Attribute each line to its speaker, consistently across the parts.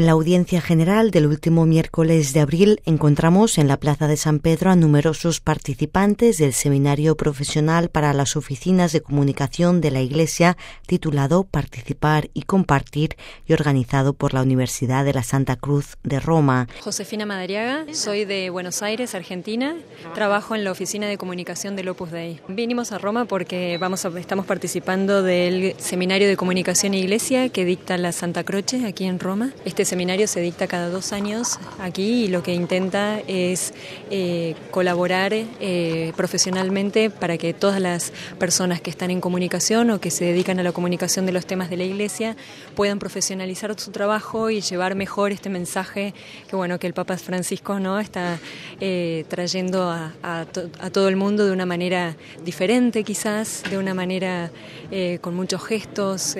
Speaker 1: En la audiencia general del último miércoles de abril encontramos en la Plaza de San Pedro a numerosos participantes del seminario profesional para las oficinas de comunicación de la Iglesia titulado Participar y Compartir y organizado por la Universidad de la Santa Cruz de Roma.
Speaker 2: Josefina Madariaga, soy de Buenos Aires, Argentina. Trabajo en la oficina de comunicación del Opus Dei. Vinimos a Roma porque vamos estamos participando del seminario de comunicación e iglesia que dicta la Santa Croce aquí en Roma. Este seminario se dicta cada dos años aquí y lo que intenta es eh, colaborar eh, profesionalmente para que todas las personas que están en comunicación o que se dedican a la comunicación de los temas de la Iglesia puedan profesionalizar su trabajo y llevar mejor este mensaje que bueno que el Papa Francisco no está eh, trayendo a, a, todo el mundo de una manera diferente quizás, de una manera con muchos gestos.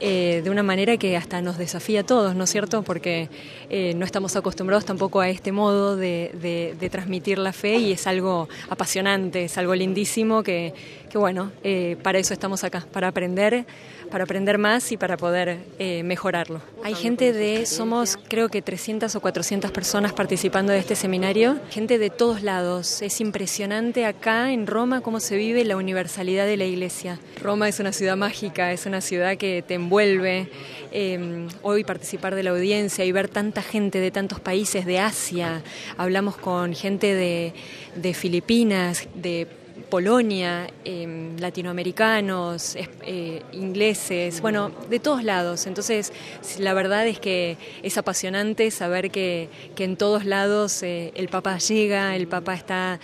Speaker 2: Eh, de una manera que hasta nos desafía a todos, ¿no es cierto? Porque eh, no estamos acostumbrados tampoco a este modo de, transmitir la fe y es algo apasionante, es algo lindísimo que, bueno, eh, para eso estamos acá, para aprender, para aprender más y para poder mejorarlo. Hay gente de, somos creo que 300 o 400 personas participando de este seminario, gente de todos lados. Es impresionante acá en Roma cómo se vive la universalidad de la iglesia. Roma es una ciudad mágica, es una ciudad que te envuelve. Em, hoy participar de la audiencia y ver tanta gente de tantos países, de Asia, hablamos con gente de, de Filipinas, de Polonia, em, latinoamericanos, eh, ingleses, bueno, de todos lados. Entonces, la verdad es que es apasionante saber que, que en todos lados eh, el Papa llega, el Papa está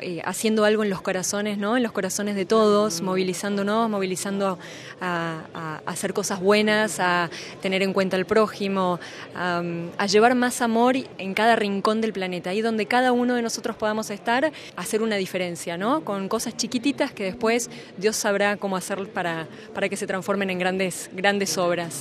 Speaker 2: eh, haciendo algo en los corazones, ¿no? En los corazones de todos, movilizándonos, movilizando a, hacer cosas buenas, a tener en cuenta al prójimo, a, llevar más amor en cada rincón del planeta, ahí donde cada uno de nosotros podamos estar, hacer una diferencia, ¿no? Con cosas chiquititas que después Dios sabrá cómo hacer para, para que se transformen en grandes, grandes obras.